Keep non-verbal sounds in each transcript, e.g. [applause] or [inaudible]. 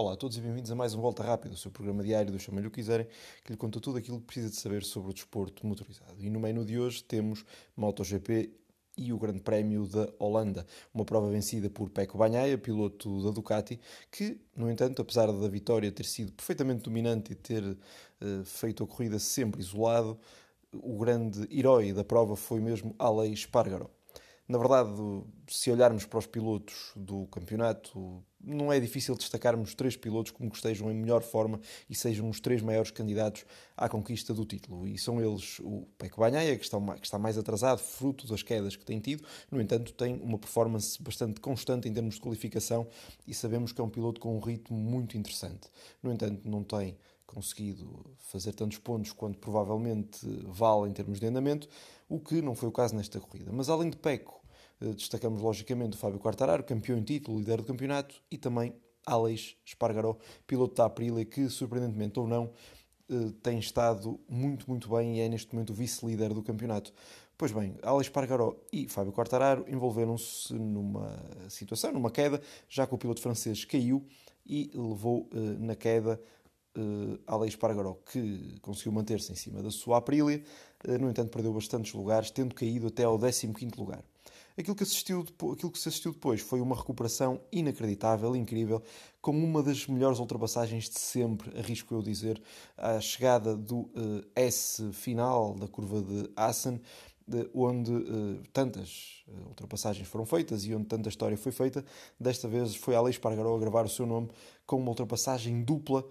Olá a todos e bem-vindos a mais um Volta Rápida, o seu programa diário do Chamem-lhe o quiserem, que lhe conta tudo aquilo que precisa de saber sobre o desporto motorizado. E no menu de hoje temos MotoGP e o Grande Prémio da Holanda, uma prova vencida por Pecco Bagnaia, piloto da Ducati, que, no entanto, apesar da vitória ter sido perfeitamente dominante e ter uh, feito a corrida sempre isolado, o grande herói da prova foi mesmo Aleix Espargaró. Na verdade, se olharmos para os pilotos do campeonato, não é difícil destacarmos três pilotos como que estejam em melhor forma e sejam os três maiores candidatos à conquista do título. E são eles o Pecco Bagnaia, que está mais atrasado, fruto das quedas que tem tido, no entanto tem uma performance bastante constante em termos de qualificação e sabemos que é um piloto com um ritmo muito interessante. No entanto, não tem conseguido fazer tantos pontos quanto provavelmente vale em termos de andamento, o que não foi o caso nesta corrida. Mas além de Pecco, eh, destacamos logicamente o Fábio Quartararo, campeão em título, líder do campeonato, e também Alex Espargaró, piloto da Aprilia, que surpreendentemente ou não eh, tem estado muito, muito bem e é neste momento o vice-líder do campeonato. Pois bem, Alex Espargaró e Fábio Quartararo envolveram-se numa situação, numa queda, já que o piloto francês caiu e levou eh, na queda Alex Espargaró, que conseguiu manter-se em cima da sua Aprilia, no entanto perdeu bastantes lugares, tendo caído até ao 15º lugar. Aquilo que, assistiu, aquilo que se assistiu depois foi uma recuperação inacreditável, incrível, com uma das melhores ultrapassagens de sempre, arrisco eu dizer, a chegada do uh, S final da curva de Assen, onde uh, tantas uh, ultrapassagens foram feitas e onde tanta história foi feita. Desta vez foi Alex Pargaró a gravar o seu nome com uma ultrapassagem dupla,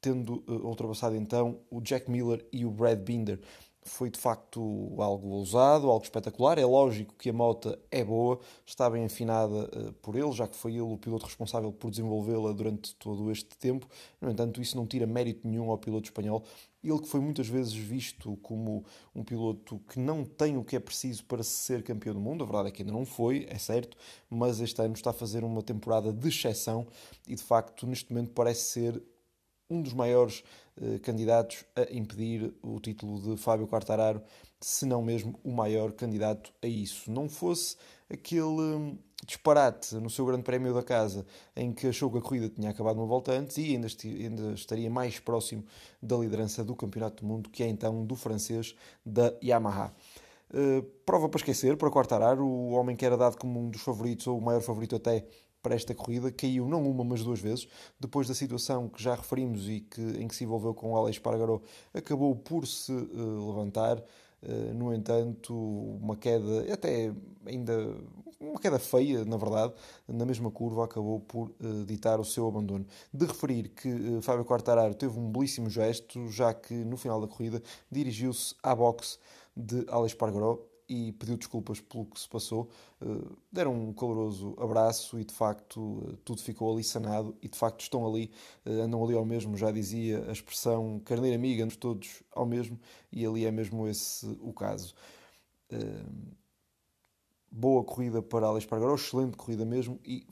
tendo ultrapassado então o Jack Miller e o Brad Binder foi de facto algo ousado, algo espetacular. É lógico que a moto é boa, está bem afinada uh, por ele, já que foi ele o piloto responsável por desenvolvê-la durante todo este tempo. No entanto, isso não tira mérito nenhum ao piloto espanhol. Ele que foi muitas vezes visto como um piloto que não tem o que é preciso para ser campeão do mundo, a verdade é que ainda não foi, é certo, mas este ano está a fazer uma temporada de exceção e de facto neste momento parece ser um dos maiores eh, candidatos a impedir o título de Fábio Quartararo, se não mesmo o maior candidato a isso. Não fosse aquele hum, disparate no seu grande prémio da casa em que achou que a corrida tinha acabado uma volta antes e ainda, ainda estaria mais próximo da liderança do Campeonato do Mundo, que é então do francês da Yamaha. Uh, prova para esquecer, para Quartararo, o homem que era dado como um dos favoritos, ou o maior favorito até para esta corrida, caiu não uma, mas duas vezes. Depois da situação que já referimos e que, em que se envolveu com o Alex Pargaró, acabou por se uh, levantar. Uh, no entanto, uma queda, até ainda uma queda feia, na verdade, na mesma curva, acabou por uh, ditar o seu abandono. De referir que uh, Fábio Quartararo teve um belíssimo gesto, já que no final da corrida dirigiu-se à boxe de Alex Pargaró e pediu desculpas pelo que se passou. Eh, deram um caloroso abraço e de facto eh, tudo ficou ali sanado e de facto estão ali, eh, andam ali ao mesmo, já dizia a expressão carneira amiga, andamos todos ao mesmo e ali é mesmo esse o caso. Boa corrida para Alex Pargaró, excelente corrida mesmo e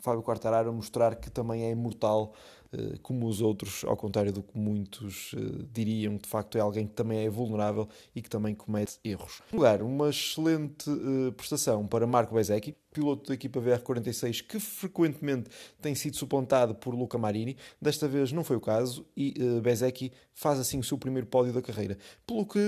Fábio Quartararo mostrar que também é imortal eh, como os outros, ao contrário do que muitos eh, diriam, de facto é alguém que também é vulnerável e que também comete erros. Lugar, uma excelente eh, prestação para Marco Bezecchi, piloto da equipa VR46 que frequentemente tem sido suplantado por Luca Marini. Desta vez não foi o caso e Bezecchi faz assim o seu primeiro pódio da carreira. Pelo que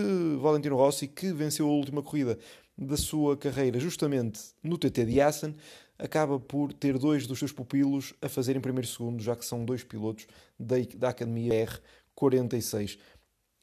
Valentino Rossi, que venceu a última corrida da sua carreira justamente no TT de Assen, acaba por ter dois dos seus pupilos a fazer em primeiro segundo, já que são dois pilotos da, da Academia R46.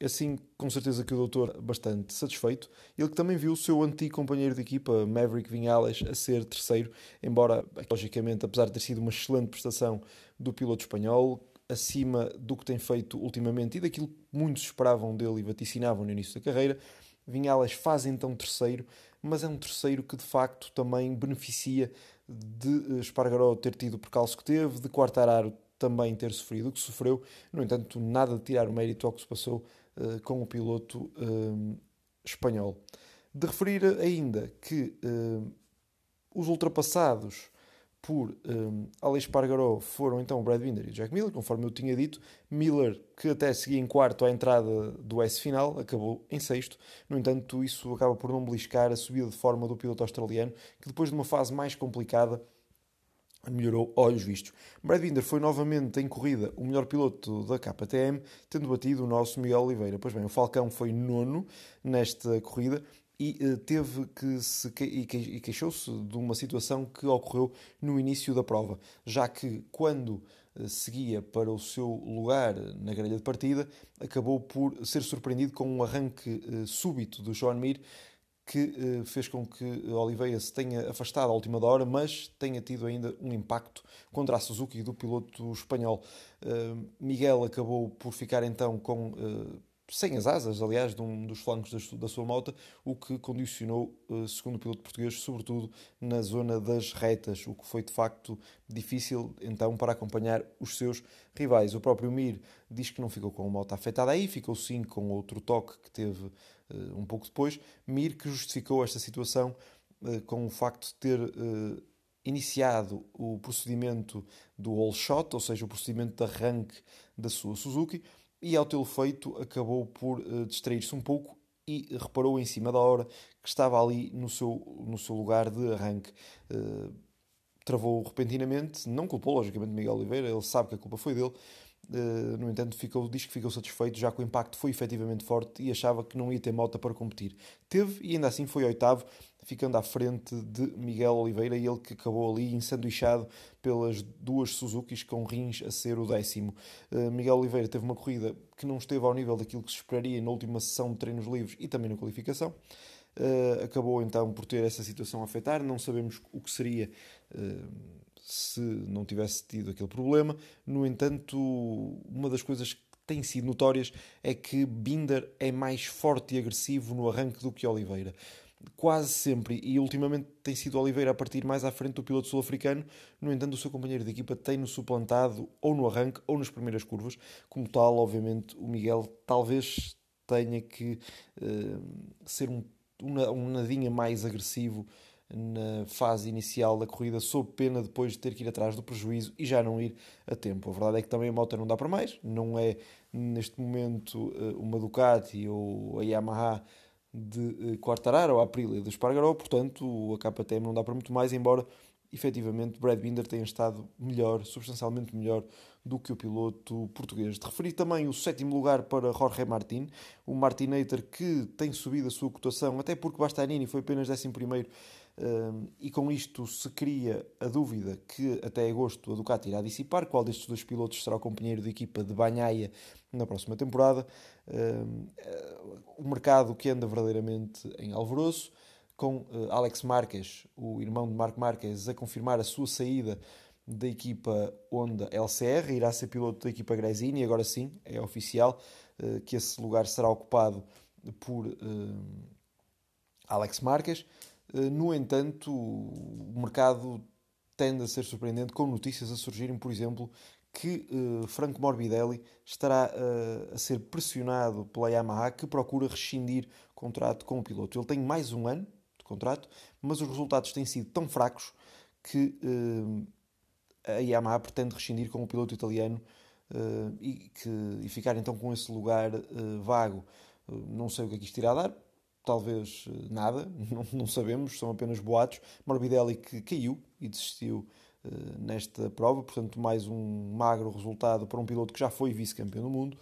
Assim, com certeza que o doutor bastante satisfeito. Ele que também viu o seu antigo companheiro de equipa, Maverick Vinales, a ser terceiro, embora, logicamente, apesar de ter sido uma excelente prestação do piloto espanhol, acima do que tem feito ultimamente e daquilo que muitos esperavam dele e vaticinavam no início da carreira, Vinales faz então terceiro, mas é um terceiro que de facto também beneficia de Espargaró ter tido o percalço que teve, de Quartararo também ter sofrido o que sofreu. No entanto, nada de tirar o mérito ao que se passou uh, com o piloto uh, espanhol. De referir ainda que uh, os ultrapassados por um, Alex Pargaró foram então o Brad Binder e o Jack Miller, conforme eu tinha dito. Miller, que até seguia em quarto à entrada do S final, acabou em sexto. No entanto, isso acaba por não beliscar a subida de forma do piloto australiano, que depois de uma fase mais complicada melhorou olhos vistos. Brad Binder foi novamente em corrida o melhor piloto da KTM, tendo batido o nosso Miguel Oliveira. Pois bem, o Falcão foi nono nesta corrida e uh, teve que se e queixou-se de uma situação que ocorreu no início da prova, já que quando uh, seguia para o seu lugar na grelha de partida, acabou por ser surpreendido com um arranque uh, súbito do Joan Mir que fez com que Oliveira se tenha afastado à última hora, mas tenha tido ainda um impacto contra a Suzuki do piloto espanhol. Miguel acabou por ficar então com sem as asas, aliás, de um dos flancos da, sua moto, o que condicionou, segundo o piloto português, sobretudo na zona das retas, o que foi de facto difícil então para acompanhar os seus rivais. O próprio Mir diz que não ficou com a moto afetada aí, ficou sim com outro toque que teve eh, um pouco depois, Mir que justificou esta situação eh, com o facto de ter eh, iniciado o procedimento do all shot, ou seja, o procedimento de arranque da sua Suzuki, e ao tê-lo feito acabou por distrair-se um pouco e reparou em cima da hora que estava ali no seu, no seu lugar de arranque. travou repentinamente, não culpou logicamente Miguel Oliveira, ele sabe que a culpa foi dele, Uh, no entanto, ficou, diz que ficou satisfeito, já que o impacto foi efetivamente forte e achava que não ia ter moto para competir. Teve e ainda assim foi oitavo, ficando à frente de Miguel Oliveira, ele que acabou ali ensanduichado pelas duas Suzukis com rins a ser o décimo. Uh, Miguel Oliveira teve uma corrida que não esteve ao nível daquilo que se esperaria na última sessão de treinos livres e também na qualificação. Uh, acabou então por ter essa situação a afetar, não sabemos o que seria se não tivesse tido aquele problema. No entanto, uma das coisas que têm sido notórias é que Binder é mais forte e agressivo no arranque do que Oliveira. Quase sempre, e ultimamente tem sido Oliveira a partir mais à frente do piloto sul-africano. No entanto, o seu companheiro de equipa tem-no suplantado ou no arranque ou nas primeiras curvas. Como tal, obviamente, o Miguel talvez tenha que uh, ser um, um, um nadinha mais agressivo na fase inicial da corrida, sob pena depois de ter que ir atrás do prejuízo e já não ir a tempo. A verdade é que também a moto não dá para mais, não é neste momento eh, uma Ducati ou a Yamaha de eh, Quartararo ou a Aprilia de Espargaró, portanto a KTM não dá para muito mais, embora efetivamente Brad Binder tenha estado melhor, substancialmente melhor do que o piloto português. De referir também o sétimo lugar para Jorge Martin, o Martinator que tem subido a sua cotação, até porque Bastanini foi apenas 11 primeiro e com isto se cria a dúvida que até agosto a Ducati irá dissipar qual destes dois pilotos será o companheiro de equipa de Banhaia na próxima temporada. o mercado que anda verdadeiramente em alvoroço, com uh, Alex Marques, o irmão de Marco Marques, a confirmar a sua saída da equipa Honda LCR, irá ser piloto da equipa Gresini, agora sim, é oficial uh, que esse lugar será ocupado por Alex Marques. Eh, no entanto, o mercado tende a ser surpreendente com notícias a surgirem, por exemplo, que uh, Franco Morbidelli estará uh, a ser pressionado pela Yamaha que procura rescindir contrato com o piloto. Ele tem mais um ano de contrato, mas os resultados têm sido tão fracos que uh, a Yamaha pretende rescindir com o piloto italiano e, que, e ficar então com esse lugar vago. não sei o que é que isto irá dar, talvez eh, nada, [laughs] não, não, sabemos, são apenas boatos. Morbidelli que caiu e desistiu uh, nesta prova, portanto, mais um magro resultado para um piloto que já foi vice-campeão do mundo.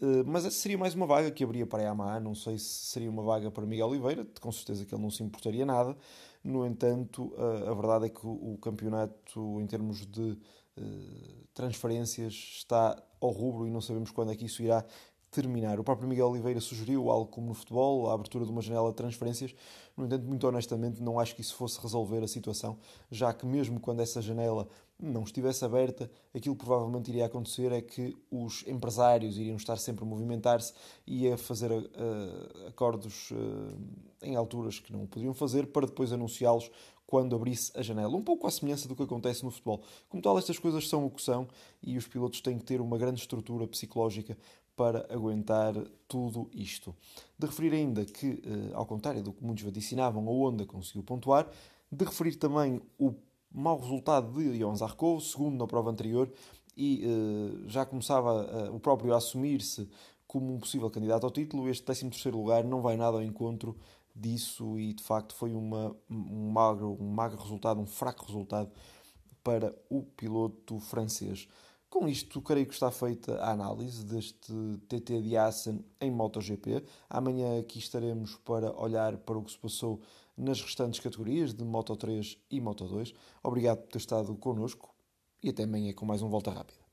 Uh, mas seria mais uma vaga que abria para a Yamaha. Não sei se seria uma vaga para Miguel Oliveira, com certeza que ele não se importaria nada. No entanto, uh, a verdade é que o, campeonato, em termos de transferências, está ao rubro e não sabemos quando é que isso irá terminar. O próprio Miguel Oliveira sugeriu algo como no futebol, a abertura de uma janela de transferências. No entanto, muito honestamente, não acho que isso fosse resolver a situação, já que mesmo quando essa janela não estivesse aberta, aquilo provavelmente iria acontecer é que os empresários iriam estar sempre a movimentar-se e a fazer uh, acordos uh, em alturas que não podiam fazer para depois anunciá-los quando abrisse a janela. Um pouco à semelhança do que acontece no futebol. Como tal, estas coisas são o que são e os pilotos têm que ter uma grande estrutura psicológica para aguentar tudo isto. De referir ainda que, eh, ao contrário do que muitos vaticinavam, a Honda conseguiu pontuar. De referir também o mau resultado de Ion Zarco, segundo na prova anterior, e uh, já começava uh, o próprio a assumir-se como um possível candidato ao título. Este 13 lugar não vai nada ao encontro disso e de facto foi uma, um, magro, um magro resultado, um fraco resultado para o piloto francês. Com isto, creio que está feita a análise deste TT de Assen em MotoGP. Amanhã aqui estaremos para olhar para o que se passou nas restantes categorias de Moto3 e Moto2. Obrigado por ter estado connosco e até amanhã com mais um Volta Rápida.